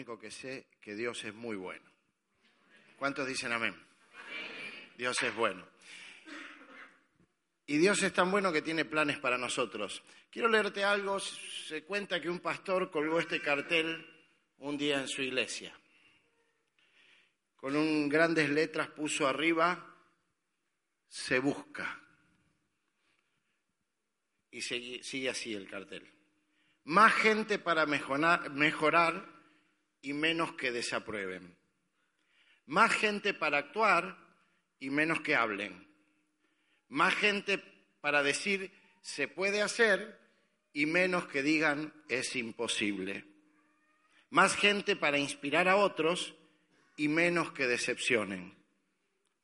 Único que sé que Dios es muy bueno. ¿Cuántos dicen amén? Dios es bueno. Y Dios es tan bueno que tiene planes para nosotros. Quiero leerte algo. Se cuenta que un pastor colgó este cartel un día en su iglesia. Con un, grandes letras puso arriba, se busca. Y sigue, así el cartel. Más gente para mejorar y menos que desaprueben. Más gente para actuar y menos que hablen más gente para decir se puede hacer y menos que digan es imposible. Más gente para inspirar a otros y menos que decepcionen.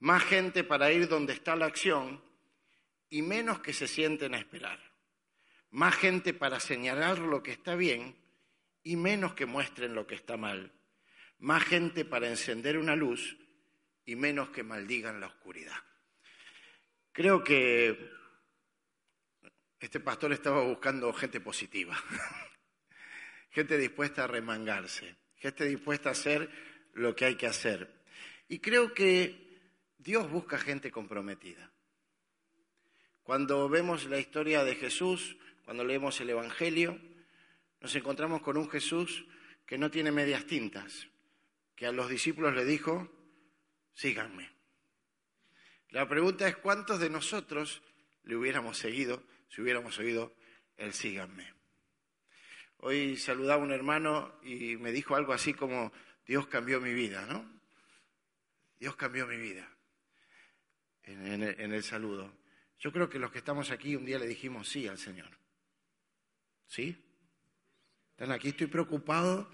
Más gente para ir donde está la acción y menos que se sienten a esperar. Más gente para señalar lo que está bien y menos que muestren lo que está mal. Más gente para encender una luz y menos que maldigan la oscuridad. Creo que este pastor estaba buscando gente positiva, gente dispuesta a remangarse, gente dispuesta a hacer lo que hay que hacer. Y creo que Dios busca gente comprometida. Cuando vemos la historia de Jesús, cuando leemos el Evangelio, nos encontramos con un Jesús que no tiene medias tintas, que a los discípulos le dijo, síganme. La pregunta es cuántos de nosotros le hubiéramos seguido si hubiéramos oído el síganme. Hoy saludaba a un hermano y me dijo algo así como, Dios cambió mi vida, ¿no? Dios cambió mi vida en, en el saludo. Yo creo que los que estamos aquí un día le dijimos sí al Señor. ¿Sí? Están aquí, estoy preocupado.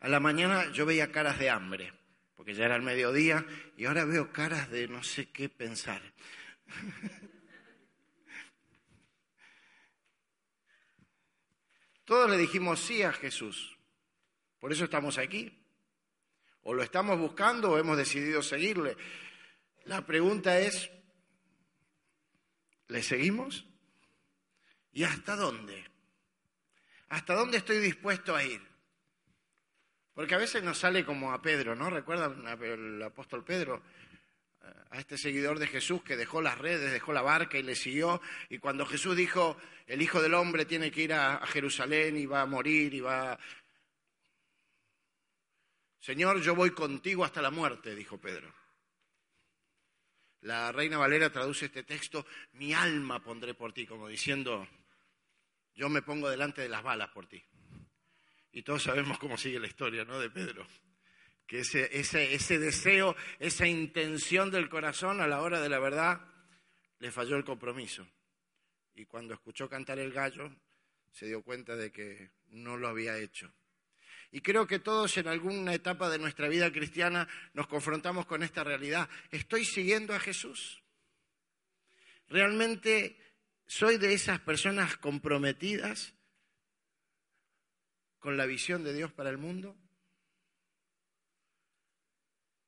A la mañana yo veía caras de hambre porque ya era el mediodía y ahora veo caras de no sé qué pensar. Todos le dijimos sí a Jesús, por eso estamos aquí. O lo estamos buscando o hemos decidido seguirle. La pregunta es, ¿le seguimos? ¿Y hasta dónde? ¿Hasta dónde estoy dispuesto a ir? Porque a veces nos sale como a Pedro, ¿no? ¿Recuerdan el apóstol Pedro? A este seguidor de Jesús que dejó las redes, dejó la barca y le siguió. Y cuando Jesús dijo, el Hijo del Hombre tiene que ir a, Jerusalén y va a morir y va... Señor, yo voy contigo hasta la muerte, dijo Pedro. La Reina Valera traduce este texto, mi alma pondré por ti, como diciendo, yo me pongo delante de las balas por ti. Y todos sabemos cómo sigue la historia, ¿no? De Pedro. Que ese, ese, ese deseo, esa intención del corazón a la hora de la verdad, le falló el compromiso. Y cuando escuchó cantar el gallo, se dio cuenta de que no lo había hecho. Y creo que todos en alguna etapa de nuestra vida cristiana nos confrontamos con esta realidad. ¿Estoy siguiendo a Jesús? ¿Realmente soy de esas personas comprometidas con la visión de Dios para el mundo?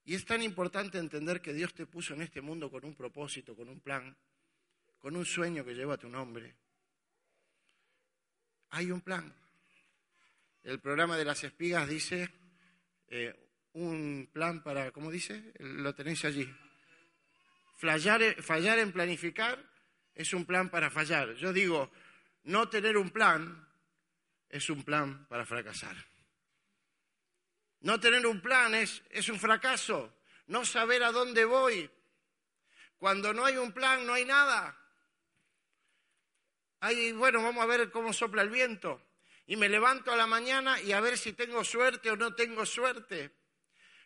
Y es tan importante entender que Dios te puso en este mundo con un propósito, con un plan, con un sueño que lleva tu nombre. Hay un plan. El programa de las espigas dice eh, un plan para, ¿cómo dice? Lo tenéis allí. Fallar, fallar en planificar es un plan para fallar. Yo digo, no tener un plan es un plan para fracasar. No tener un plan es, es un fracaso. No saber a dónde voy. Cuando no hay un plan, no hay nada. Hay, bueno, vamos a ver cómo sopla el viento. Y me levanto a la mañana y a ver si tengo suerte o no tengo suerte.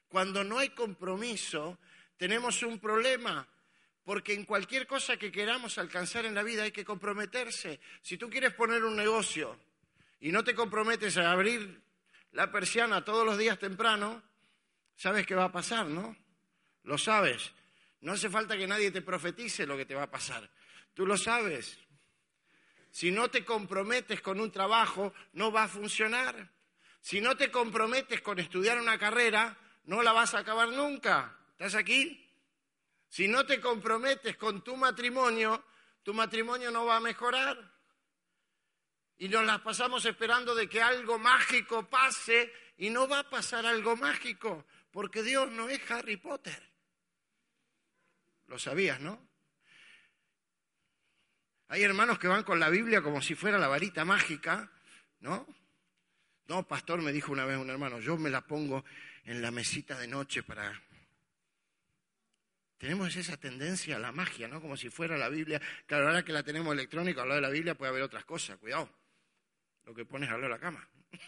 Cuando no hay compromiso, tenemos un problema. Porque en cualquier cosa que queramos alcanzar en la vida hay que comprometerse. Si tú quieres poner un negocio, y no te comprometes a abrir la persiana todos los días temprano, sabes qué va a pasar, ¿no? Lo sabes. No hace falta que nadie te profetice lo que te va a pasar. Tú lo sabes. Si no te comprometes con un trabajo, no va a funcionar. Si no te comprometes con estudiar una carrera, no la vas a acabar nunca. ¿Estás aquí? Si no te comprometes con tu matrimonio, tu matrimonio no va a mejorar. Y nos las pasamos esperando de que algo mágico pase y no va a pasar algo mágico, porque Dios no es Harry Potter. Lo sabías, ¿no? Hay hermanos que van con la Biblia como si fuera la varita mágica, ¿no? No, pastor, me dijo una vez un hermano, yo me la pongo en la mesita de noche para... Tenemos esa tendencia a la magia, ¿no? Como si fuera la Biblia. Claro, ahora que la tenemos electrónica, hablar de la Biblia puede haber otras cosas, cuidado. Lo que pones al lado de la cama.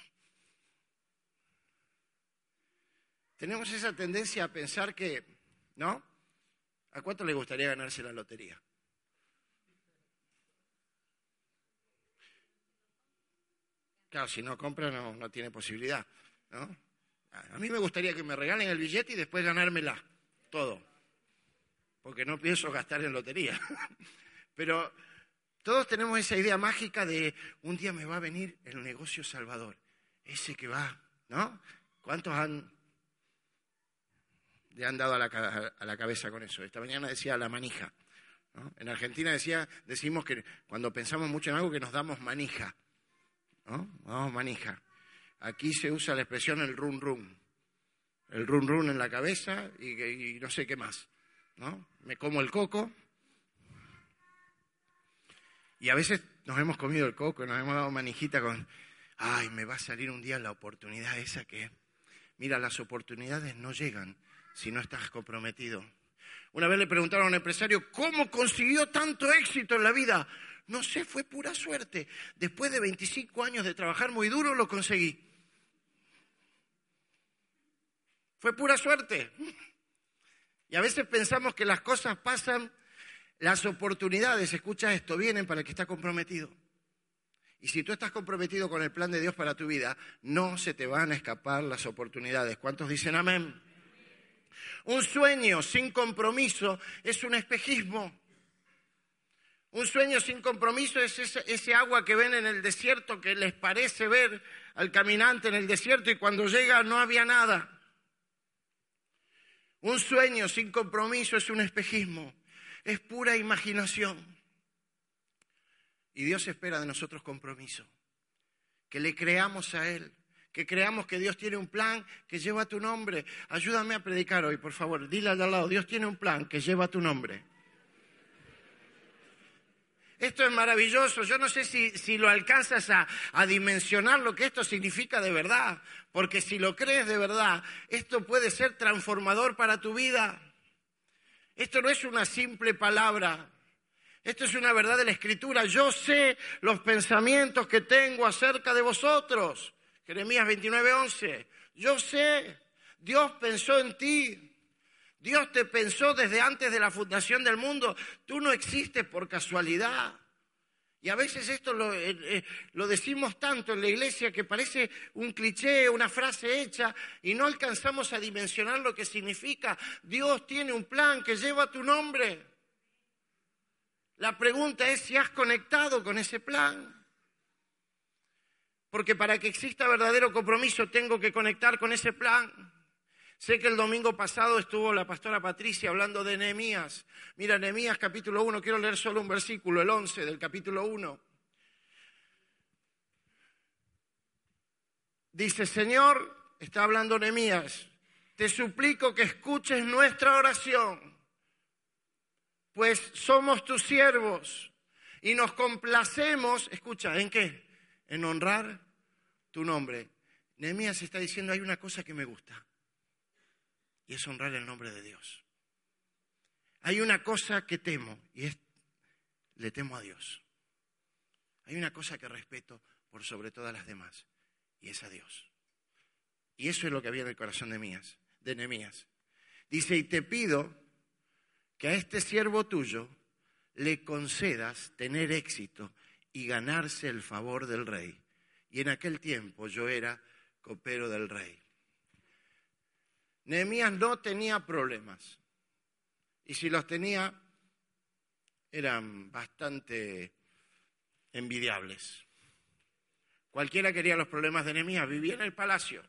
Tenemos esa tendencia a pensar que, ¿no? ¿A cuánto le gustaría ganarse la lotería? Claro, si no compra no, no tiene posibilidad. ¿no? A mí me gustaría que me regalen el billete y después ganármela, todo. Porque no pienso gastar en lotería. Pero todos tenemos esa idea mágica de un día me va a venir el negocio salvador. Ese que va, ¿no? ¿Cuántos han, le han dado a la, a la cabeza con eso? Esta mañana decía la manija. ¿no? En Argentina decía, decimos que cuando pensamos mucho en algo que nos damos manija. ¿no? Vamos, manija. Aquí se usa la expresión el run run. El run run en la cabeza y, y no sé qué más. ¿No? Me como el coco. Y a veces nos hemos comido el coco, nos hemos dado manijita con, ay, me va a salir un día la oportunidad esa que, mira, las oportunidades no llegan si no estás comprometido. Una vez le preguntaron a un empresario, ¿cómo consiguió tanto éxito en la vida? No sé, fue pura suerte. Después de 25 años de trabajar muy duro, lo conseguí. Fue pura suerte. Y a veces pensamos que las cosas pasan, las oportunidades, escucha esto, vienen para el que está comprometido. Y si tú estás comprometido con el plan de Dios para tu vida, no se te van a escapar las oportunidades. ¿Cuántos dicen amén? Un sueño sin compromiso es un espejismo. Un sueño sin compromiso es ese, ese, agua que ven en el desierto que les parece ver al caminante en el desierto y cuando llega no había nada. Un sueño sin compromiso es un espejismo, es pura imaginación. Y Dios espera de nosotros compromiso, que le creamos a Él, que creamos que Dios tiene un plan que lleva tu nombre. Ayúdame a predicar hoy, por favor. Dile al lado, Dios tiene un plan que lleva tu nombre. Esto es maravilloso. Yo no sé si, si lo alcanzas a, a, dimensionar lo que esto significa de verdad. Porque si lo crees de verdad, esto puede ser transformador para tu vida. Esto no es una simple palabra. Esto es una verdad de la Escritura. Yo sé los pensamientos que tengo acerca de vosotros. Jeremías 29, 11. Yo sé. Dios pensó en ti. Dios te pensó desde antes de la fundación del mundo. Tú no existes por casualidad. Y a veces esto lo, eh, eh, lo, decimos tanto en la iglesia que parece un cliché, una frase hecha, y no alcanzamos a dimensionar lo que significa. Dios tiene un plan que lleva tu nombre. La pregunta es si has conectado con ese plan. Porque para que exista verdadero compromiso tengo que conectar con ese plan. Sé que el domingo pasado estuvo la pastora Patricia hablando de Nehemías. Mira, Nehemías capítulo 1, quiero leer solo un versículo, el 11 del capítulo 1. Dice, Señor, está hablando Nehemías, te suplico que escuches nuestra oración, pues somos tus siervos y nos complacemos, escucha, ¿en qué? En honrar tu nombre. Nehemías está diciendo, hay una cosa que me gusta y es honrar el nombre de Dios. Hay una cosa que temo y es, le temo a Dios. Hay una cosa que respeto por sobre todas las demás y es a Dios. Y eso es lo que había en el corazón de Mías, de Nehemías. Dice, y te pido que a este siervo tuyo le concedas tener éxito y ganarse el favor del rey Y en aquel tiempo yo era copero del rey. Nehemías no tenía problemas. Y si los tenía, eran bastante envidiables. Cualquiera quería los problemas de Nehemías, vivía en el palacio.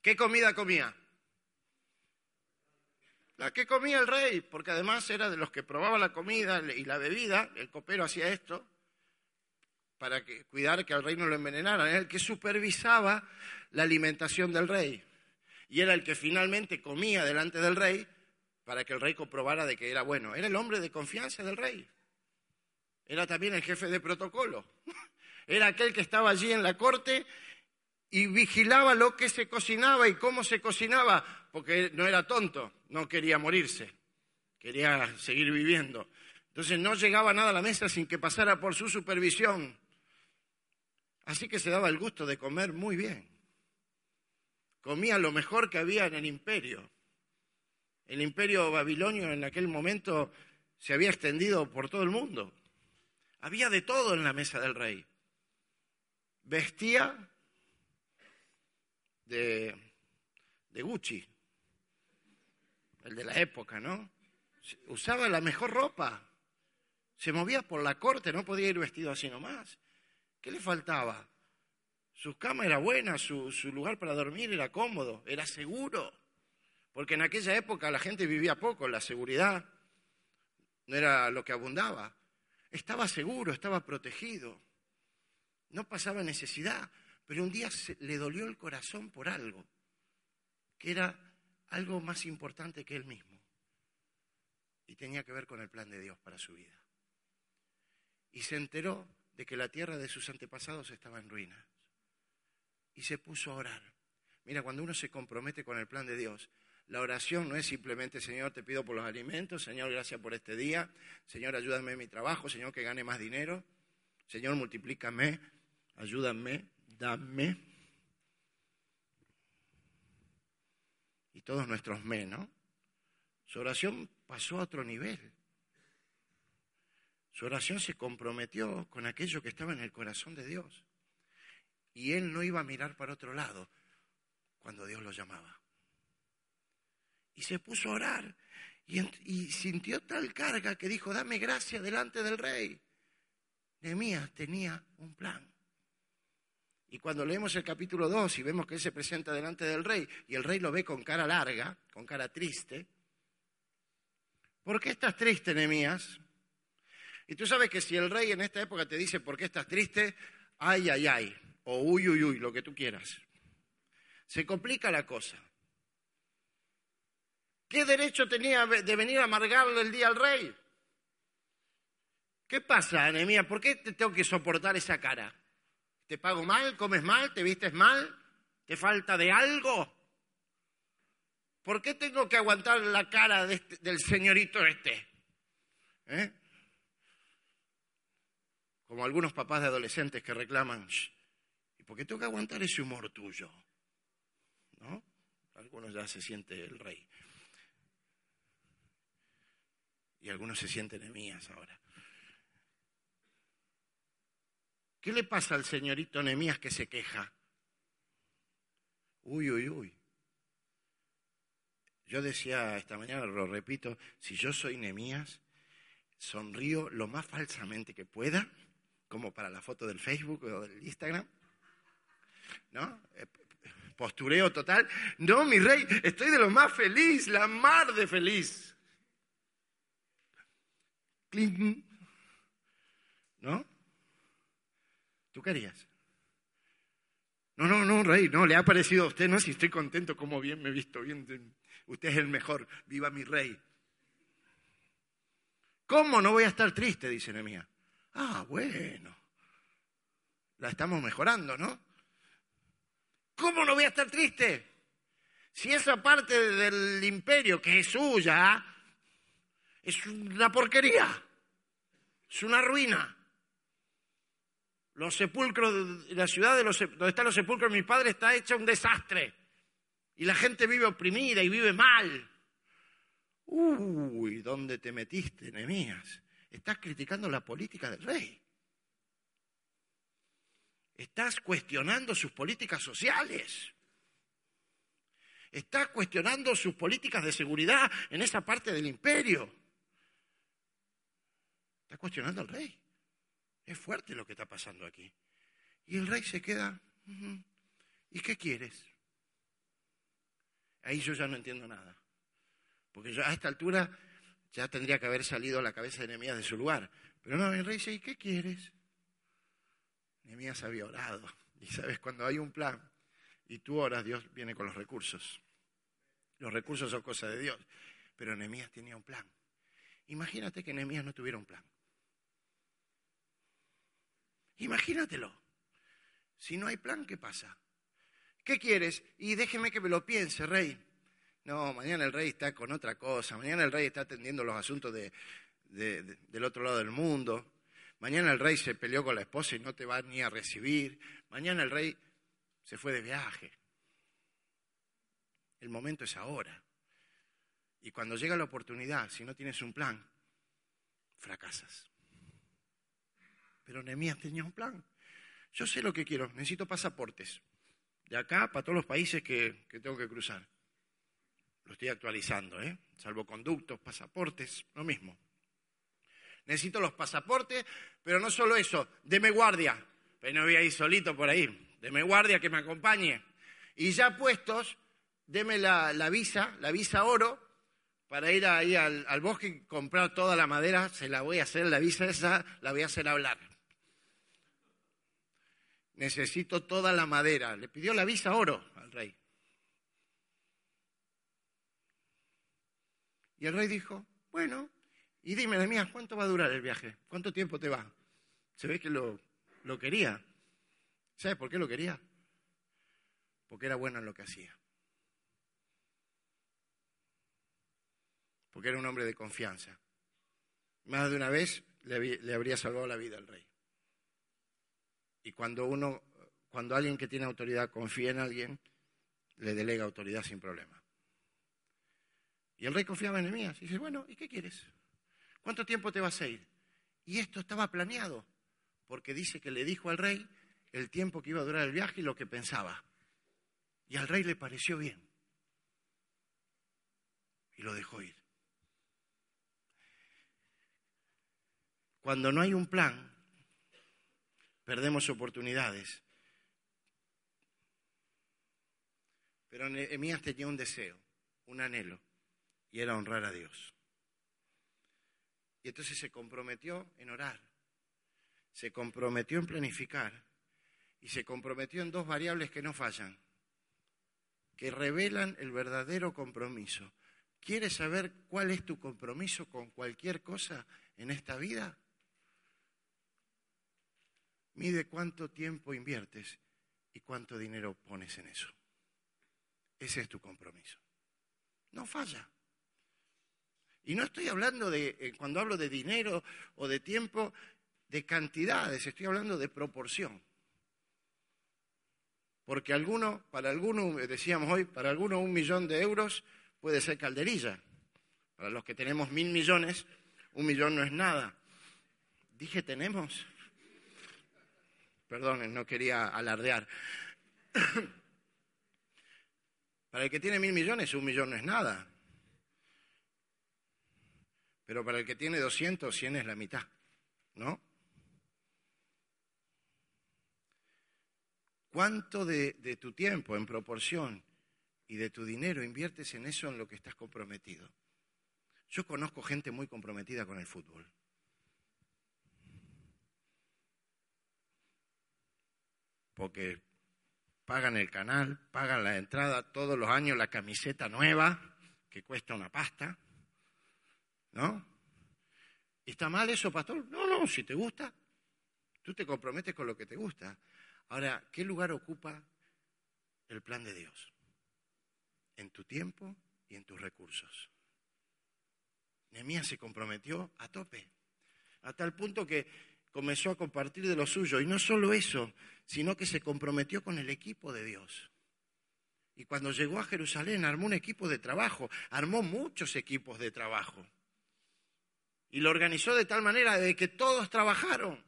¿Qué comida comía? La que comía el rey, porque además era de los que probaba la comida y la bebida, el copero hacía esto, para que, cuidar que al rey no lo envenenaran, era el que supervisaba la alimentación del rey. Y era el que finalmente comía delante del rey para que el rey comprobara de que era bueno. Era el hombre de confianza del rey. Era también el jefe de protocolo. Era aquel que estaba allí en la corte y vigilaba lo que se cocinaba y cómo se cocinaba, porque no era tonto, no quería morirse, quería seguir viviendo. Entonces no llegaba nada a la mesa sin que pasara por su supervisión. Así que se daba el gusto de comer muy bien. Comía lo mejor que había en el imperio. El imperio babilonio en aquel momento se había extendido por todo el mundo. Había de todo en la mesa del rey. Vestía de, de Gucci, el de la época, ¿no? Usaba la mejor ropa. Se movía por la corte, no podía ir vestido así nomás. ¿Qué le faltaba? Su cama era buena, su, lugar para dormir era cómodo, era seguro. Porque en aquella época la gente vivía poco, la seguridad no era lo que abundaba. Estaba seguro, estaba protegido. No pasaba necesidad, pero un día le dolió el corazón por algo, que era algo más importante que él mismo. Y tenía que ver con el plan de Dios para su vida. Y se enteró de que la tierra de sus antepasados estaba en ruinas. Y se puso a orar. Mira, cuando uno se compromete con el plan de Dios, la oración no es simplemente, Señor, te pido por los alimentos, Señor, gracias por este día, Señor, ayúdame en mi trabajo, Señor, que gane más dinero, Señor, multiplícame, ayúdame, dame. Y todos nuestros me, ¿no? Su oración pasó a otro nivel. Su oración se comprometió con aquello que estaba en el corazón de Dios. Y él no iba a mirar para otro lado cuando Dios lo llamaba y se puso a orar y, sintió tal carga que dijo, dame gracia delante del rey. Nehemías tenía un plan. Y cuando leemos el capítulo 2 y vemos que él se presenta delante del rey y el rey lo ve con cara larga, con cara triste, ¿por qué estás triste, Nehemías? Y tú sabes que si el rey en esta época te dice, ¿por qué estás triste? Ay, ay, ay, o uy, uy, uy, lo que tú quieras. Se complica la cosa. ¿Qué derecho tenía de venir a amargarle el día al rey? ¿Qué pasa, Anemía? ¿Por qué te tengo que soportar esa cara? ¿Te pago mal? ¿Comes mal? ¿Te vistes mal? ¿Te falta de algo? ¿Por qué tengo que aguantar la cara este, del señorito este? ¿Eh? Como algunos papás de adolescentes que reclaman, ¿y por qué tengo que aguantar ese humor tuyo? ¿No? Algunos ya se siente el rey y algunos se sienten Nemías ahora. ¿Qué le pasa al señorito Nemías que se queja? Uy, uy, uy. Yo decía esta mañana, lo repito, si yo soy Nemías, sonrío lo más falsamente que pueda, como para la foto del Facebook o del Instagram. ¿No? Eh, postureo total. No, mi rey, estoy de lo más feliz, la mar de feliz. ¿No? ¿Tú querías? No, no, no, rey, no, le ha parecido a usted, no, si estoy contento, como bien me he visto, bien, usted es el mejor, viva mi rey. ¿Cómo no voy a estar triste? Dice Nehemías. Ah, bueno, la estamos mejorando, ¿no? ¿Cómo no voy a estar triste? Si esa parte del imperio que es suya es una porquería, es una ruina. Los sepulcros, la ciudad de los, donde están los sepulcros de mi padre está hecha un desastre. Y la gente vive oprimida y vive mal. Uy, ¿dónde te metiste, Nehemías? Estás criticando la política del rey. Estás cuestionando sus políticas sociales. Estás cuestionando sus políticas de seguridad en esa parte del imperio. Estás cuestionando al rey. Es fuerte lo que está pasando aquí. Y el rey se queda, ¿y qué quieres? Ahí yo ya no entiendo nada. Porque a esta altura ya tendría que haber salido la cabeza de Nehemías de su lugar. Pero no, el rey dice, ¿y qué quieres? Nehemías había orado. Y sabes, cuando hay un plan y tú oras, Dios viene con los recursos. Los recursos son cosas de Dios. Pero Nehemías tenía un plan. Imagínate que Nehemías no tuviera un plan. Imagínatelo. Si no hay plan, ¿qué pasa? ¿Qué quieres? Y déjeme que me lo piense, rey. No, mañana el rey está con otra cosa. Mañana el rey está atendiendo los asuntos del otro lado del mundo. Mañana el rey se peleó con la esposa y no te va ni a recibir. Mañana el rey se fue de viaje. El momento es ahora. Y cuando llega la oportunidad, si no tienes un plan, fracasas. Pero Nehemías tenía un plan. Yo sé lo que quiero, necesito pasaportes. De acá para todos los países que, que tengo que cruzar. Lo estoy actualizando, ¿eh? Salvoconductos, pasaportes, lo mismo. Necesito los pasaportes, pero no solo eso, deme guardia. Pero no voy a ir solito por ahí. Deme guardia que me acompañe. Y ya puestos, deme la, visa, la visa oro, para ir ahí al, al, bosque y comprar toda la madera. Se la voy a hacer, la visa esa, la voy a hacer hablar necesito toda la madera. Le pidió la visa oro al rey. Y el rey dijo, bueno, y dime, de mía, ¿cuánto va a durar el viaje? ¿Cuánto tiempo te va? Se ve que lo, quería. ¿Sabes por qué lo quería? Porque era bueno en lo que hacía. Porque era un hombre de confianza. Más de una vez le, le habría salvado la vida al rey. Y cuando uno, cuando alguien que tiene autoridad confía en alguien, le delega autoridad sin problema. Y el rey confiaba en Nehemías. Y dice, bueno, ¿y qué quieres? ¿Cuánto tiempo te vas a ir? Y esto estaba planeado, porque dice que le dijo al rey el tiempo que iba a durar el viaje y lo que pensaba. Y al rey le pareció bien. Y lo dejó ir. Cuando no hay un plan, perdemos oportunidades. Pero Nehemías tenía un deseo, un anhelo, y era honrar a Dios. Y entonces se comprometió en orar, se comprometió en planificar y se comprometió en dos variables que no fallan, que revelan el verdadero compromiso. ¿Quieres saber cuál es tu compromiso con cualquier cosa en esta vida? Mide cuánto tiempo inviertes y cuánto dinero pones en eso. Ese es tu compromiso. No falla. Y no estoy hablando de, eh, cuando hablo de dinero o de tiempo, de cantidades, estoy hablando de proporción. Porque alguno, para alguno, decíamos hoy, para alguno un millón de euros puede ser calderilla. Para los que tenemos mil millones, un millón no es nada. Dije tenemos. Perdón, no quería alardear. Para el que tiene mil millones, un millón no es nada. Pero para el que tiene 200, 100 es la mitad, ¿no? ¿Cuánto de, de, tu tiempo en proporción y de tu dinero inviertes en eso en lo que estás comprometido? Yo conozco gente muy comprometida con el fútbol. porque pagan el canal, pagan la entrada todos los años, la camiseta nueva, que cuesta una pasta, ¿no? ¿Está mal eso, pastor? No, no, si te gusta, tú te comprometes con lo que te gusta. Ahora, ¿qué lugar ocupa el plan de Dios? En tu tiempo y en tus recursos. Nehemías se comprometió a tope, a tal punto que comenzó a compartir de lo suyo. Y no solo eso, sino que se comprometió con el equipo de Dios. Y cuando llegó a Jerusalén armó un equipo de trabajo, armó muchos equipos de trabajo. Y lo organizó de tal manera de que todos trabajaron.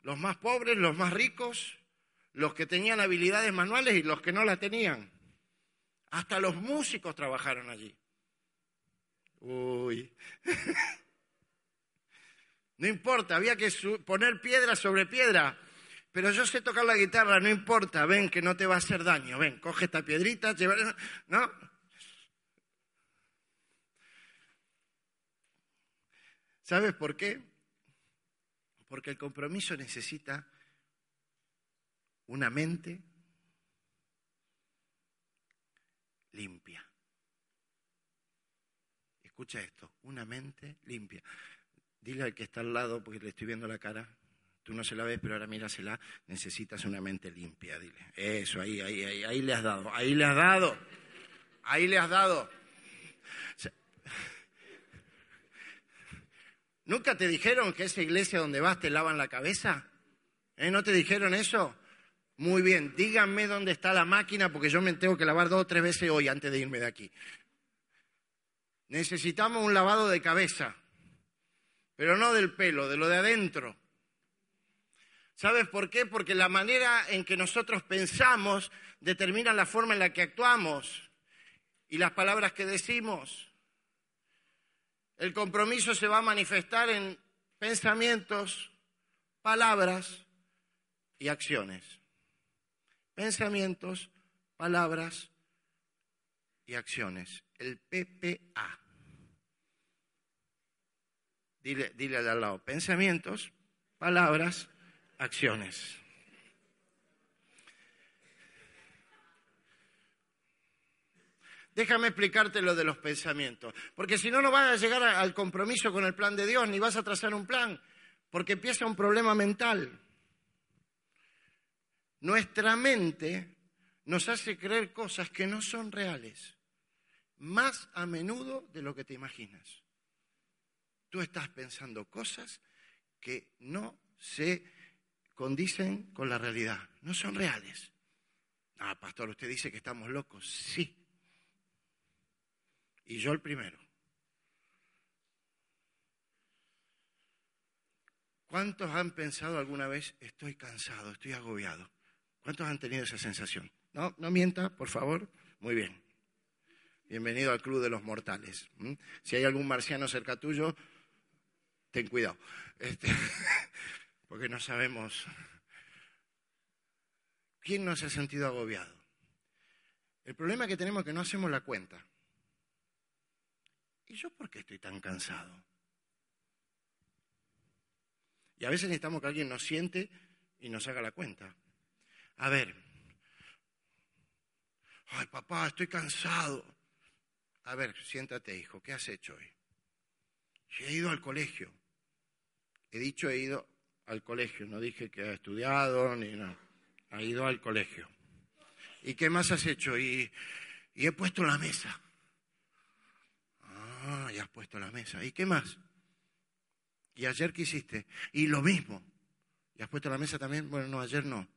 Los más pobres, los más ricos, los que tenían habilidades manuales y los que no la tenían. Hasta los músicos trabajaron allí. Uy. No importa, había que poner piedra sobre piedra. Pero yo sé tocar la guitarra, no importa, ven que no te va a hacer daño. Ven, coge esta piedrita, lleva... ¿no? ¿Sabes por qué? Porque el compromiso necesita una mente limpia. Escucha esto, una mente limpia. Dile al que está al lado, porque le estoy viendo la cara, tú no se la ves, pero ahora mírasela, necesitas una mente limpia, dile. Eso, ahí, ahí, ahí, ahí le has dado, ahí le has dado, ahí le has dado. ¿Nunca te dijeron que esa iglesia donde vas te lavan la cabeza? ¿Eh? ¿No te dijeron eso? Muy bien, díganme dónde está la máquina porque yo me tengo que lavar dos o tres veces hoy antes de irme de aquí. Necesitamos un lavado de cabeza, pero no del pelo, de lo de adentro. ¿Sabes por qué? Porque la manera en que nosotros pensamos determina la forma en la que actuamos y las palabras que decimos. El compromiso se va a manifestar en pensamientos, palabras y acciones. Pensamientos, palabras y acciones. El PPA. Dile, al lado, pensamientos, palabras, acciones. Déjame explicarte lo de los pensamientos, porque si no, no vas a llegar al compromiso con el plan de Dios, ni vas a trazar un plan, porque empieza un problema mental. Nuestra mente nos hace creer cosas que no son reales, más a menudo de lo que te imaginas. Tú estás pensando cosas que no se condicen con la realidad, no son reales. Ah, pastor, usted dice que estamos locos. Sí, y yo el primero. ¿Cuántos han pensado alguna vez, estoy cansado, estoy agobiado? ¿Cuántos han tenido esa sensación? No, no mienta, por favor. Muy bien. Bienvenido al Club de los Mortales. Si hay algún marciano cerca tuyo, ten cuidado. Este, porque no sabemos. ¿Quién no se ha sentido agobiado? El problema que tenemos es que no hacemos la cuenta. ¿Y yo por qué estoy tan cansado? Y a veces necesitamos que alguien nos siente y nos haga la cuenta. A ver, ay papá, estoy cansado. A ver, siéntate hijo, ¿qué has hecho hoy? he ido al colegio. He dicho he ido al colegio, no dije que ha estudiado ni nada. Ha ido al colegio. ¿Y qué más has hecho? Y, y he puesto la mesa. Ah, ya has puesto la mesa. ¿Y qué más? ¿Y ayer qué hiciste? Y lo mismo. ¿Y has puesto la mesa también? Bueno, no, ayer no.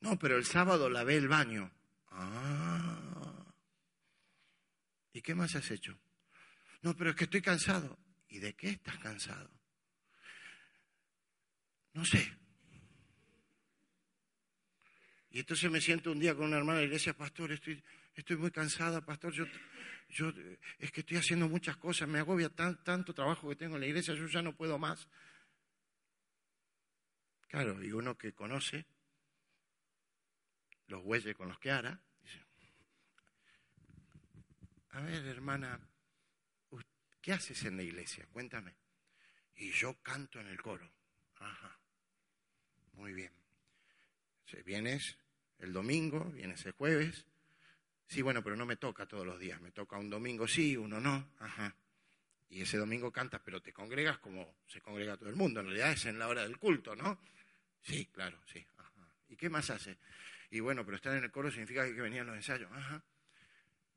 No, pero el sábado lavé el baño. Ah. ¿Y qué más has hecho? No, pero es que estoy cansado. ¿Y de qué estás cansado? No sé. Y entonces me siento un día con una hermana de la iglesia, pastor, estoy, estoy muy cansada, pastor, yo yo es que estoy haciendo muchas cosas, me agobia tanto trabajo que tengo en la iglesia, yo ya no puedo más. Claro, y uno que conoce los bueyes con los que hará, dice, a ver, hermana, ¿qué haces en la iglesia? Cuéntame. Y yo canto en el coro. Ajá, muy bien. Vienes el domingo, vienes el jueves, Sí, bueno, pero no me toca todos los días. Me toca un domingo sí, uno no. Ajá. Y ese domingo cantas, pero te congregas como se congrega todo el mundo. En realidad es en la hora del culto, ¿no? Sí, claro, sí. Ajá. ¿Y qué más hace? Y bueno, pero estar en el coro significa que venían los ensayos. Ajá.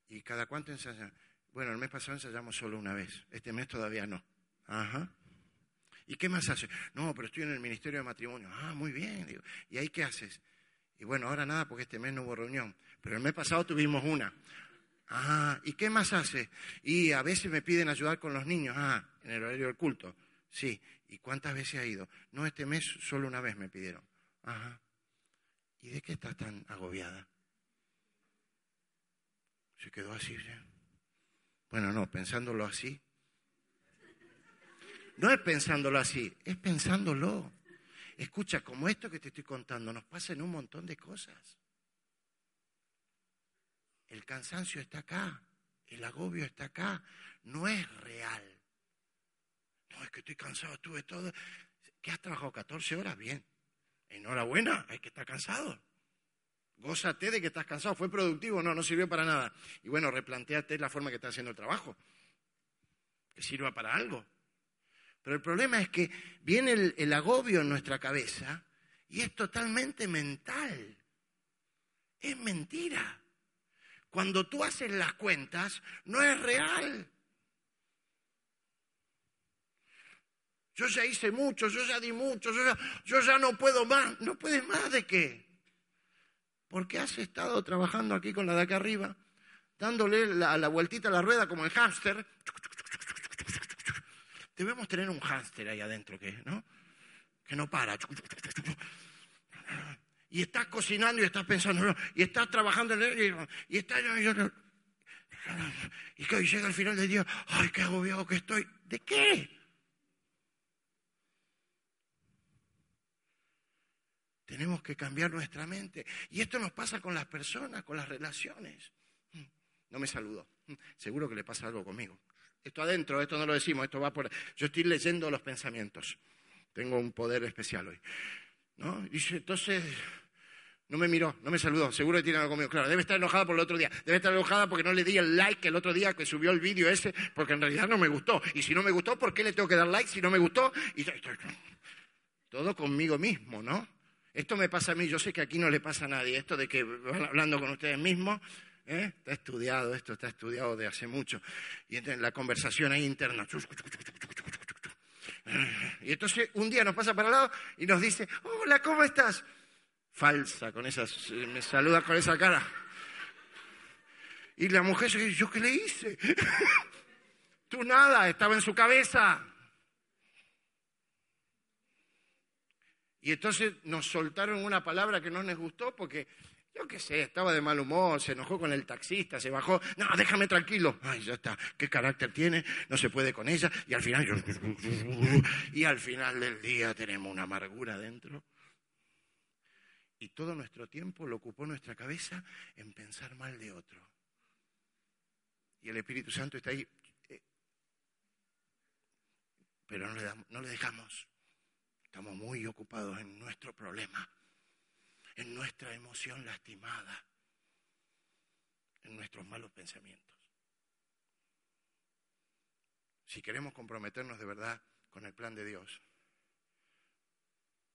¿Y cada cuánto ensayan? Bueno, el mes pasado ensayamos solo una vez. Este mes todavía no. Ajá. ¿Y qué más hace? No, pero estoy en el Ministerio de Matrimonio. Ah, muy bien. ¿Y ahí qué haces? Y bueno, ahora nada porque este mes no hubo reunión. Pero el mes pasado tuvimos una. Ah, ¿y qué más hace? Y a veces me piden ayudar con los niños. Ah, en el horario del culto. Sí. ¿Y cuántas veces ha ido? No, este mes solo una vez me pidieron. Ajá. ¿Y de qué estás tan agobiada? Se quedó así. ¿sí? Bueno, no, pensándolo así. No es pensándolo así, es pensándolo. Escucha, como esto que te estoy contando, nos pasa en un montón de cosas. El cansancio está acá, el agobio está acá, no es real. No, es que estoy cansado, estuve todo. ¿Qué has trabajado 14 horas? Bien. Enhorabuena, hay que estar cansado. Gózate de que estás cansado. ¿Fue productivo? No, no sirvió para nada. Y bueno, replanteate la forma que estás haciendo el trabajo. Que sirva para algo. Pero el problema es que viene el, agobio en nuestra cabeza y es totalmente mental. Es mentira. Cuando tú haces las cuentas, no es real. Yo ya hice mucho, yo ya di mucho, yo ya, yo ya no puedo más. ¿No puedes más de qué? Porque has estado trabajando aquí con la de acá arriba, dándole la, la vueltita a la rueda como el hámster. Debemos tener un hámster ahí adentro que, ¿no? que no para. Y estás cocinando y estás pensando, y estás trabajando y, estás... Y que llega al final del día, ay, qué agobiado que estoy. ¿De qué? Tenemos que cambiar nuestra mente. Y esto nos pasa con las personas, con las relaciones. No me saludó. Seguro que le pasa algo conmigo. Esto adentro, esto no lo decimos, esto va por... Yo estoy leyendo los pensamientos. Tengo un poder especial hoy. ¿No? Dice, entonces, no me miró, no me saludó, seguro que tiene algo conmigo. Claro, debe estar enojada por el otro día. Debe estar enojada porque no le di el like el otro día que subió el vídeo ese, porque en realidad no me gustó. Y si no me gustó, ¿por qué le tengo que dar like si no me gustó? Y todo conmigo mismo, ¿no? Esto me pasa a mí, yo sé que aquí no le pasa a nadie, esto de que van hablando con ustedes mismos, ¿eh? está estudiado, esto está estudiado de hace mucho. Y entonces la conversación ahí interna. Y entonces un día nos pasa para el lado y nos dice, hola, ¿cómo estás? Falsa, con esas, me saluda con esa cara. Y la mujer se dice, ¿yo qué le hice? Tú nada, estaba en su cabeza. Y entonces nos soltaron una palabra que no nos gustó porque, yo qué sé, estaba de mal humor, se enojó con el taxista, se bajó, no, déjame tranquilo. Ay, ya está, ¿qué carácter tiene? No se puede con ella. Y al final, y al final del día tenemos una amargura dentro. Y todo nuestro tiempo lo ocupó nuestra cabeza en pensar mal de otro. Y el Espíritu Santo está ahí. Pero no le, damos, no le dejamos. Estamos muy ocupados en nuestro problema, en nuestra emoción lastimada, en nuestros malos pensamientos. Si queremos comprometernos de verdad con el plan de Dios,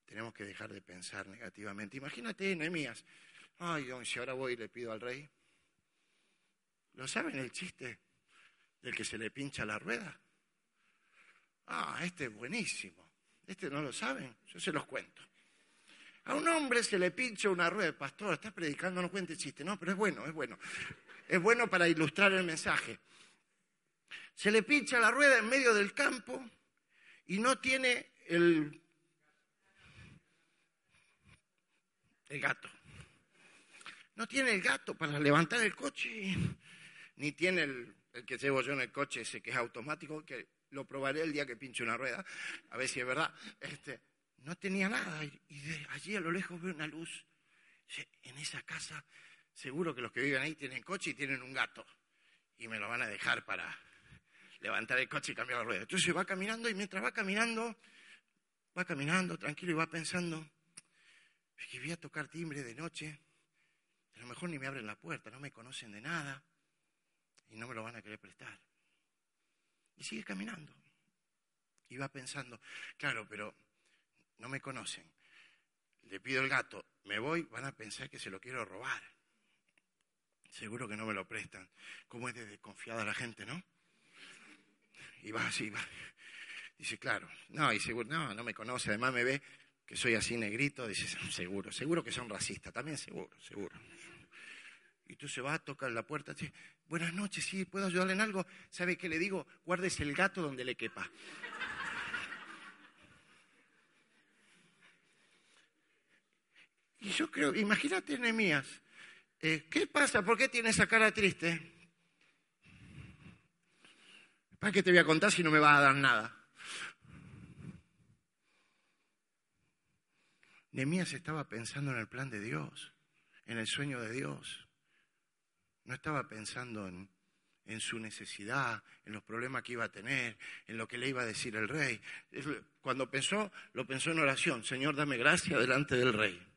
tenemos que dejar de pensar negativamente. Imagínate, Nehemías, ay, si ahora voy y le pido al rey. ¿Lo saben el chiste del que se le pincha la rueda? Ah, este es buenísimo. Este no lo saben, yo se los cuento. A un hombre se le pincha una rueda, pastor, está predicando, no cuente chiste, no, pero es bueno, es bueno. Es bueno para ilustrar el mensaje. Se le pincha la rueda en medio del campo y no tiene el, el gato. No tiene el gato para levantar el coche, ni tiene el, el que llevo yo en el coche, ese que es automático, que lo probaré el día que pinche una rueda, a ver si es verdad. Este, no tenía nada y allí a lo lejos veo una luz. En esa casa seguro que los que viven ahí tienen coche y tienen un gato y me lo van a dejar para levantar el coche y cambiar la rueda. Entonces va caminando y mientras va caminando, va caminando tranquilo y va pensando, que voy a tocar timbre de noche, a lo mejor ni me abren la puerta, no me conocen de nada y no me lo van a querer prestar. Y sigue caminando. Y va pensando, claro, pero no me conocen. Le pido el gato, me voy, van a pensar que se lo quiero robar. Seguro que no me lo prestan. ¿Cómo es de desconfiada la gente, no? Y va así, va. Dice, claro, no, y seguro, no, no me conoce, además me ve que soy así negrito, dice, seguro, seguro que son racistas, también seguro, seguro. Y tú se va, toca la puerta, dice, buenas noches, sí, ¿puedo ayudarle en algo? ¿Sabe qué le digo? Guárdese el gato donde le quepa. Y yo creo, imagínate Nehemías, eh, ¿qué pasa? ¿Por qué tiene esa cara triste? ¿Para qué te voy a contar si no me vas a dar nada? Nehemías estaba pensando en el plan de Dios, en el sueño de Dios. No estaba pensando en, en su necesidad, en los problemas que iba a tener, en lo que le iba a decir el rey. Cuando pensó, lo pensó en oración. Señor, dame gracia delante del rey,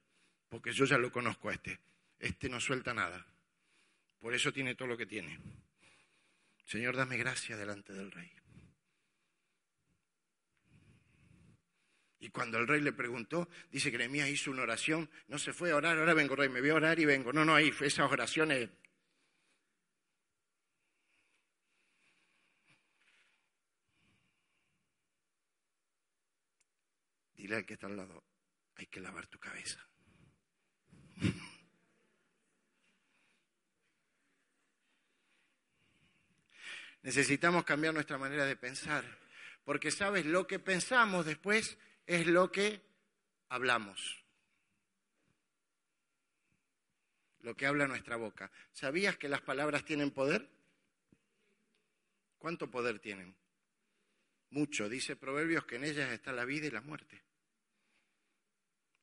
porque yo ya lo conozco a este. Este no suelta nada. Por eso tiene todo lo que tiene. Señor, dame gracia delante del rey. Y cuando el rey le preguntó, dice que Nehemías hizo una oración, no se fue a orar, ahora vengo rey, me voy a orar y vengo. No, no, ahí esas oraciones. Dile al que está al lado, hay que lavar tu cabeza. Necesitamos cambiar nuestra manera de pensar, porque sabes, lo que pensamos después es lo que hablamos, lo que habla nuestra boca. ¿Sabías que las palabras tienen poder? ¿Cuánto poder tienen? Mucho. Dice Proverbios que en ellas está la vida y la muerte.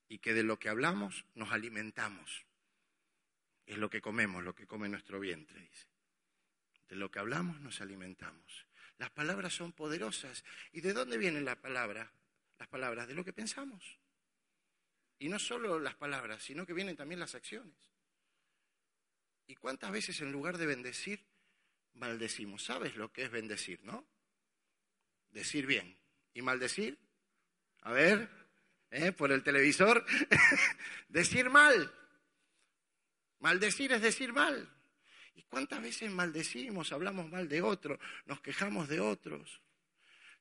Y que de lo que hablamos nos alimentamos. Es lo que comemos, lo que come nuestro vientre, dice. De lo que hablamos nos alimentamos. Las palabras son poderosas. ¿Y de dónde viene la palabra? Las palabras de lo que pensamos. Y no solo las palabras, sino que vienen también las acciones. ¿Y cuántas veces en lugar de bendecir, maldecimos? ¿Sabes lo que es bendecir, no? Decir bien. ¿Y maldecir? A ver, ¿eh? por el televisor. decir mal. Maldecir es decir mal. ¿Y cuántas veces maldecimos, hablamos mal de otros, nos quejamos de otros?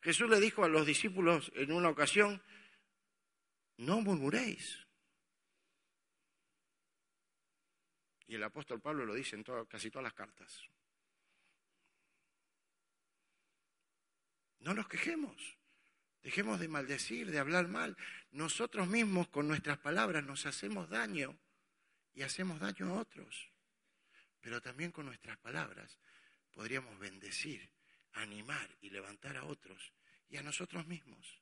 Jesús le dijo a los discípulos en una ocasión, no murmuréis. Y el apóstol Pablo lo dice en casi todas las cartas. No nos quejemos, dejemos de maldecir, de hablar mal. Nosotros mismos con nuestras palabras nos hacemos daño y hacemos daño a otros pero también con nuestras palabras podríamos bendecir, animar y levantar a otros y a nosotros mismos.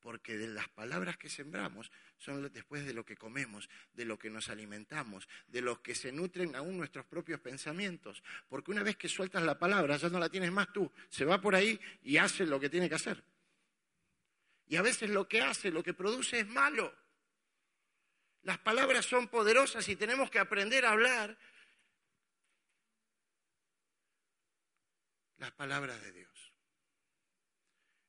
Porque de las palabras que sembramos son después de lo que comemos, de lo que nos alimentamos, de los que se nutren aún nuestros propios pensamientos. Porque una vez que sueltas la palabra, ya no la tienes más tú, se va por ahí y hace lo que tiene que hacer. Y a veces lo que hace, lo que produce es malo. Las palabras son poderosas y tenemos que aprender a hablar las palabras de Dios.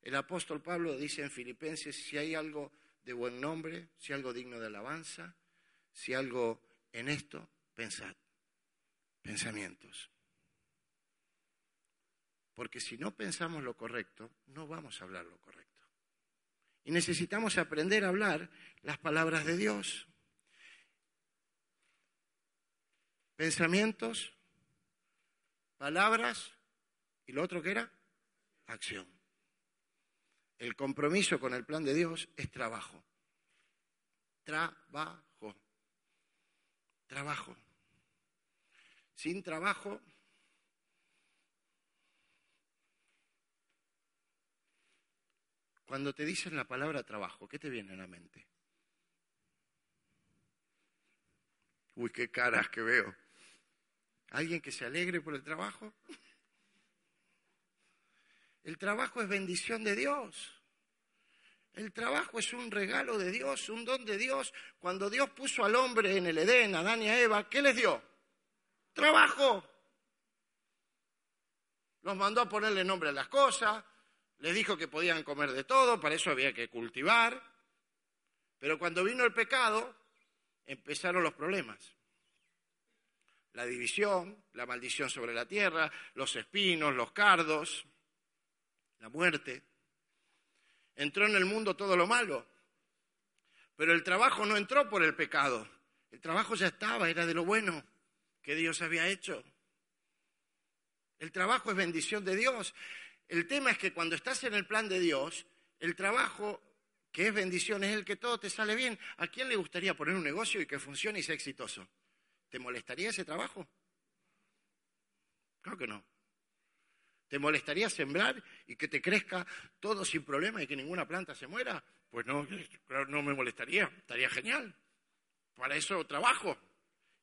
El apóstol Pablo dice en Filipenses, si hay algo de buen nombre, si algo digno de alabanza, si algo en esto, pensad, pensamientos. Porque si no pensamos lo correcto, no vamos a hablar lo correcto. Y necesitamos aprender a hablar las palabras de Dios. Pensamientos, palabras ¿Y lo otro que era? Acción. El compromiso con el plan de Dios es trabajo. Trabajo. Trabajo. Sin trabajo Cuando te dicen la palabra trabajo, ¿qué te viene a la mente? Uy, qué caras que veo. ¿Alguien que se alegre por el trabajo? El trabajo es bendición de Dios. El trabajo es un regalo de Dios, un don de Dios. Cuando Dios puso al hombre en el Edén, a Adán y a Eva, ¿qué les dio? Trabajo. Los mandó a ponerle nombre a las cosas, les dijo que podían comer de todo, para eso había que cultivar. Pero cuando vino el pecado, empezaron los problemas. La división, la maldición sobre la tierra, los espinos, los cardos la muerte. Entró en el mundo todo lo malo, pero el trabajo no entró por el pecado. El trabajo ya estaba, era de lo bueno que Dios había hecho. El trabajo es bendición de Dios. El tema es que cuando estás en el plan de Dios, el trabajo que es bendición, es el que todo te sale bien. ¿A quién le gustaría poner un negocio y que funcione y sea exitoso? ¿Te molestaría ese trabajo? Creo que no. ¿Te molestaría sembrar y que te crezca todo sin problema y que ninguna planta se muera? Pues no, no me molestaría, estaría genial. Para eso trabajo.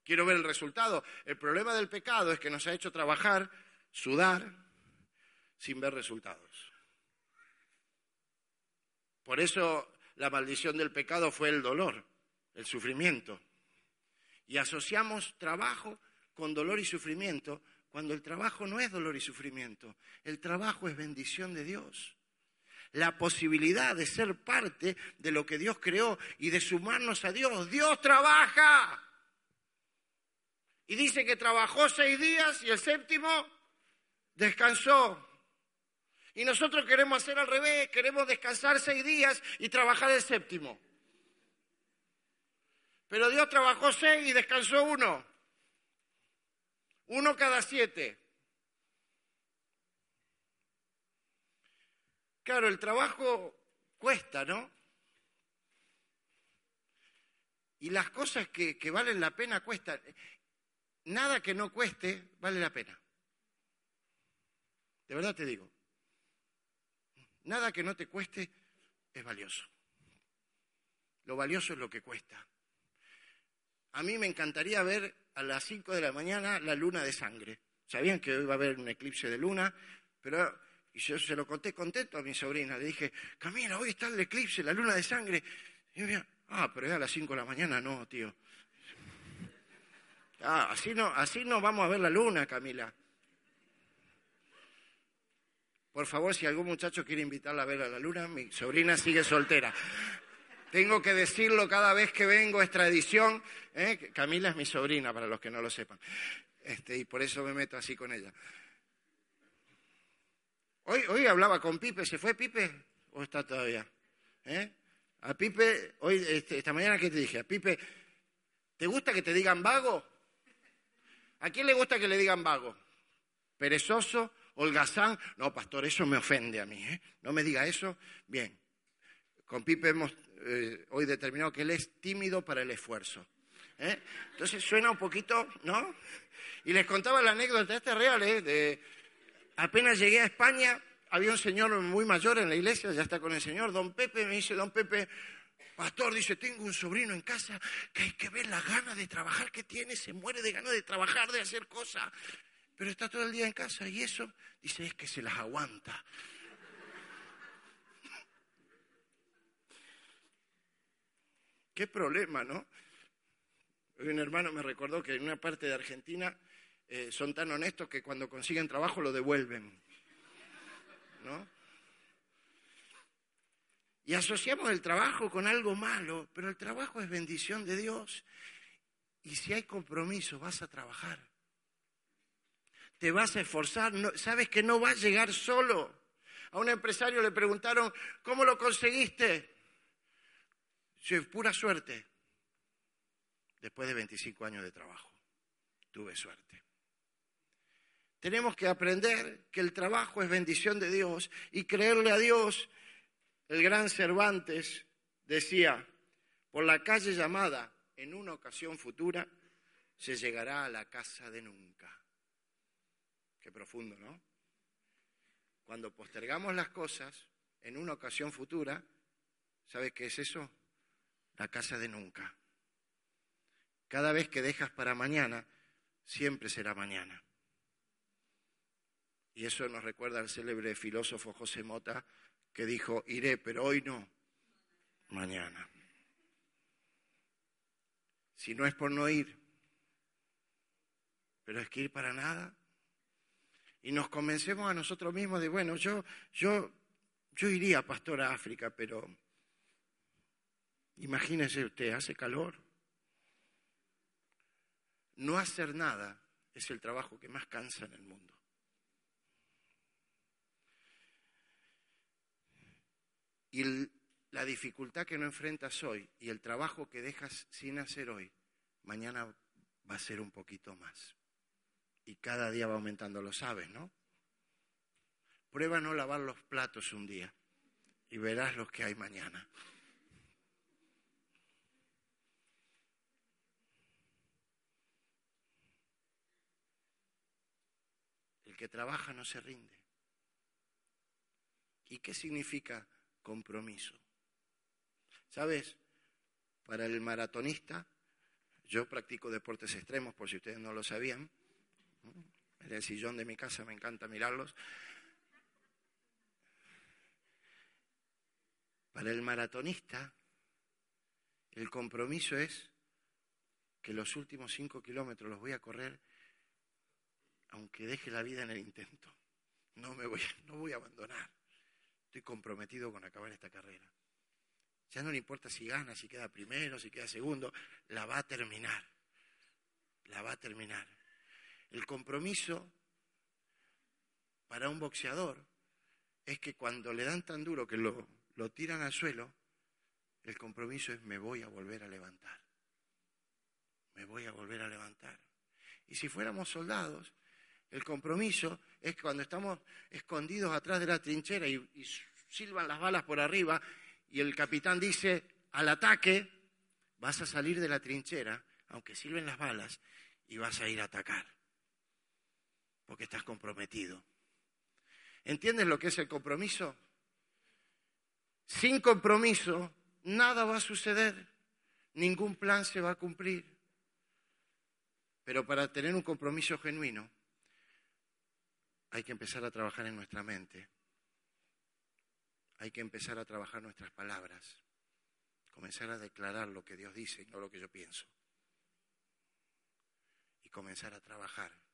Quiero ver el resultado. El problema del pecado es que nos ha hecho trabajar, sudar, sin ver resultados. Por eso la maldición del pecado fue el dolor, el sufrimiento. Y asociamos trabajo con dolor y sufrimiento cuando el trabajo no es dolor y sufrimiento. El trabajo es bendición de Dios. La posibilidad de ser parte de lo que Dios creó y de sumarnos a Dios. Dios trabaja. Y dice que trabajó seis días y el séptimo descansó. Y nosotros queremos hacer al revés, queremos descansar seis días y trabajar el séptimo. Pero Dios trabajó seis y descansó uno. Uno cada siete. Claro, el trabajo cuesta, ¿no? Y las cosas que, que valen la pena cuestan nada que no cueste vale la pena. De verdad te digo. Nada que no te cueste es valioso. Lo valioso es lo que cuesta. A mí me encantaría ver a las 5 de la mañana la luna de sangre. Sabían que hoy va a haber un eclipse de luna, pero y yo se lo conté contento a mi sobrina. Le dije, Camila, hoy está el eclipse, la luna de sangre. Y yo, ah, pero es a las 5 de la mañana, no, tío. Ah, así no, así no vamos a ver la luna, Camila. Por favor, si algún muchacho quiere invitarla a ver a la luna, mi sobrina sigue soltera. Tengo que decirlo cada vez que vengo, es tradición. ¿eh? Camila es mi sobrina, para los que no lo sepan. Este, y por eso me meto así con ella. Hoy, hoy hablaba con Pipe, ¿se fue Pipe o está todavía? ¿Eh? A Pipe, hoy, este, esta mañana, ¿qué te dije? A Pipe, ¿te gusta que te digan vago? ¿A quién le gusta que le digan vago? ¿Perezoso? ¿Holgazán? No, pastor, eso me ofende a mí. ¿eh? No me diga eso. Bien. Con Pipe hemos eh, hoy determinado que él es tímido para el esfuerzo. ¿eh? Entonces suena un poquito, ¿no? Y les contaba la anécdota, esta es real, ¿eh? De, apenas llegué a España, había un señor muy mayor en la iglesia, ya está con el señor, don Pepe, me dice, don Pepe, Pastor dice, tengo un sobrino en casa que hay que ver la gana de trabajar que tiene, se muere de ganas de trabajar, de hacer cosas, pero está todo el día en casa y eso, dice, es que se las aguanta. Qué problema, ¿no? Un hermano me recordó que en una parte de Argentina eh, son tan honestos que cuando consiguen trabajo lo devuelven. ¿No? Y asociamos el trabajo con algo malo, pero el trabajo es bendición de Dios. Y si hay compromiso, vas a trabajar. Te vas a esforzar, sabes que no vas a llegar solo. A un empresario le preguntaron, ¿cómo lo conseguiste? Sí, pura suerte. Después de 25 años de trabajo, tuve suerte. Tenemos que aprender que el trabajo es bendición de Dios y creerle a Dios el gran Cervantes decía, por la calle llamada en una ocasión futura, se llegará a la casa de nunca. Qué profundo, ¿no? Cuando postergamos las cosas en una ocasión futura, ¿sabes qué es eso? La casa de nunca. Cada vez que dejas para mañana, siempre será mañana. Y eso nos recuerda al célebre filósofo José Mota, que dijo, iré, pero hoy no, mañana. Si no es por no ir, pero es que ir para nada. Y nos convencemos a nosotros mismos de, bueno, yo, yo, yo iría, pastor, a África, pero imagínese usted, hace calor. No hacer nada es el trabajo que más cansa en el mundo. Y la dificultad que no enfrentas hoy y el trabajo que dejas sin hacer hoy, mañana va a ser un poquito más y cada día va aumentando, lo sabes, ¿no? Prueba no lavar los platos un día y verás los que hay mañana. El que trabaja no se rinde. ¿Y qué significa compromiso? ¿Sabes? Para el maratonista, yo practico deportes extremos por si ustedes no lo sabían, en el sillón de mi casa me encanta mirarlos. Para el maratonista, el compromiso es que los últimos cinco kilómetros los voy a correr aunque deje la vida en el intento. No me voy, no voy a abandonar. Estoy comprometido con acabar esta carrera. Ya no le importa si gana, si queda primero, si queda segundo, la va a terminar. La va a terminar. El compromiso para un boxeador es que cuando le dan tan duro que lo, tiran al suelo, el compromiso es me voy a volver a levantar. Me voy a volver a levantar. Y si fuéramos soldados, el compromiso es que cuando estamos escondidos atrás de la trinchera y, silban las balas por arriba y el capitán dice al ataque, vas a salir de la trinchera, aunque silben las balas, y vas a ir a atacar, porque estás comprometido. ¿Entiendes lo que es el compromiso? Sin compromiso, nada va a suceder, ningún plan se va a cumplir. Pero para tener un compromiso genuino, hay que empezar a trabajar en nuestra mente. Hay que empezar a trabajar nuestras palabras. Comenzar a declarar lo que Dios dice y no lo que yo pienso. Y comenzar a trabajar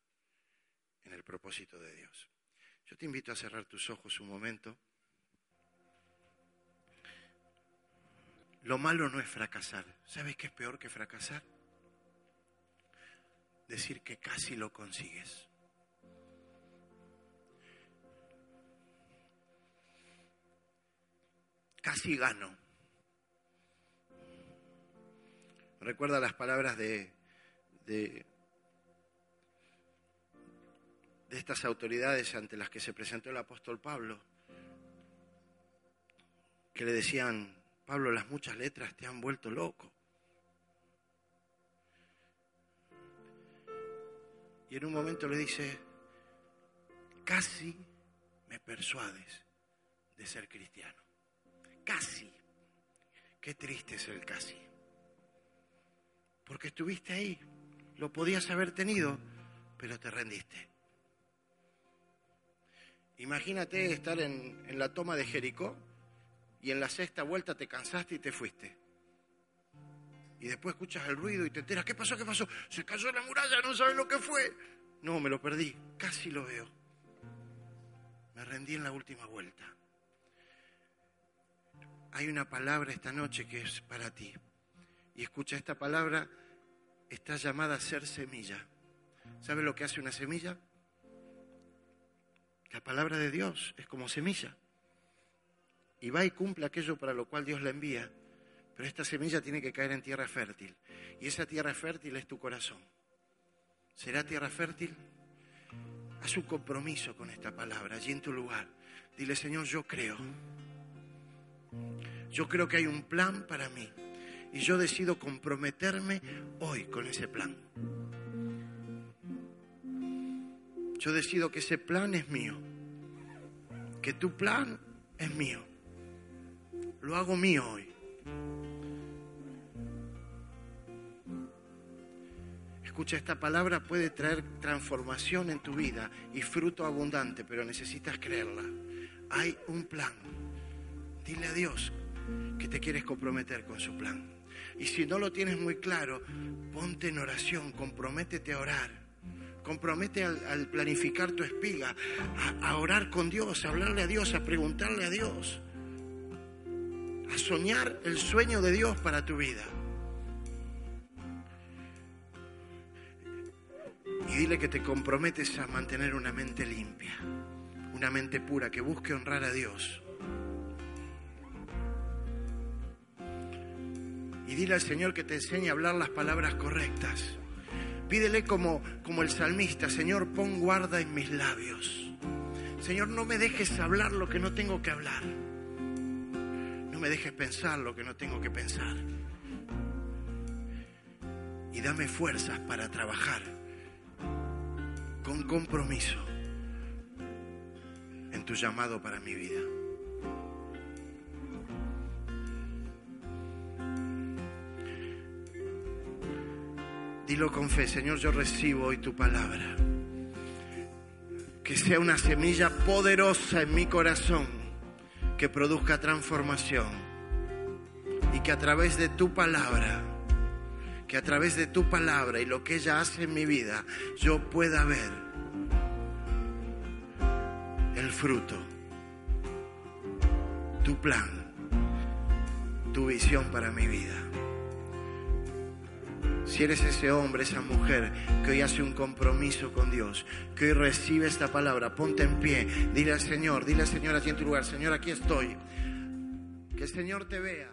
en el propósito de Dios. Yo te invito a cerrar tus ojos un momento. Lo malo no es fracasar. ¿Sabes qué es peor que fracasar? Decir que casi lo consigues. casi gano. Recuerda las palabras de, de, de estas autoridades ante las que se presentó el apóstol Pablo, que le decían, Pablo, las muchas letras te han vuelto loco. Y en un momento le dice, casi me persuades de ser cristiano. Casi. Qué triste es el casi. Porque estuviste ahí, lo podías haber tenido, pero te rendiste. Imagínate estar en, la toma de Jericó y en la sexta vuelta te cansaste y te fuiste. Y después escuchas el ruido y te enteras, ¿qué pasó? ¿Qué pasó? Se cayó la muralla, no sabes lo que fue. No, me lo perdí, casi lo veo. Me rendí en la última vuelta hay una palabra esta noche que es para ti. Y escucha, esta palabra está llamada a ser semilla. ¿Sabes lo que hace una semilla? La palabra de Dios es como semilla. Y va y cumple aquello para lo cual Dios la envía. Pero esta semilla tiene que caer en tierra fértil. Y esa tierra fértil es tu corazón. ¿Será tierra fértil? Haz un compromiso con esta palabra allí en tu lugar. Dile, Señor, yo creo yo creo que hay un plan para mí y yo decido comprometerme hoy con ese plan. Yo decido que ese plan es mío, que tu plan es mío. Lo hago mío hoy. Escucha, esta palabra puede traer transformación en tu vida y fruto abundante, pero necesitas creerla. Hay un plan. Dile a Dios que te quieres comprometer con su plan. Y si no lo tienes muy claro, ponte en oración, comprométete a orar. Compromete al, planificar tu espiga, a, orar con Dios, a hablarle a Dios, a preguntarle a Dios, a soñar el sueño de Dios para tu vida. Y dile que te comprometes a mantener una mente limpia, una mente pura, que busque honrar a Dios y dile al Señor que te enseñe a hablar las palabras correctas. Pídele como, como el salmista, Señor, pon guarda en mis labios. Señor, no me dejes hablar lo que no tengo que hablar. No me dejes pensar lo que no tengo que pensar. Y dame fuerzas para trabajar con compromiso, en tu llamado para mi vida. Dilo con fe, Señor, yo recibo hoy tu palabra. Que sea una semilla poderosa en mi corazón que produzca transformación y que a través de tu palabra, que a través de tu palabra y lo que ella hace en mi vida, yo pueda ver el fruto, tu plan, tu visión para mi vida. Si eres ese hombre, esa mujer que hoy hace un compromiso con Dios, que hoy recibe esta palabra, ponte en pie, dile al Señor, dile al Señor aquí en tu lugar, Señor, aquí estoy. Que el Señor te vea.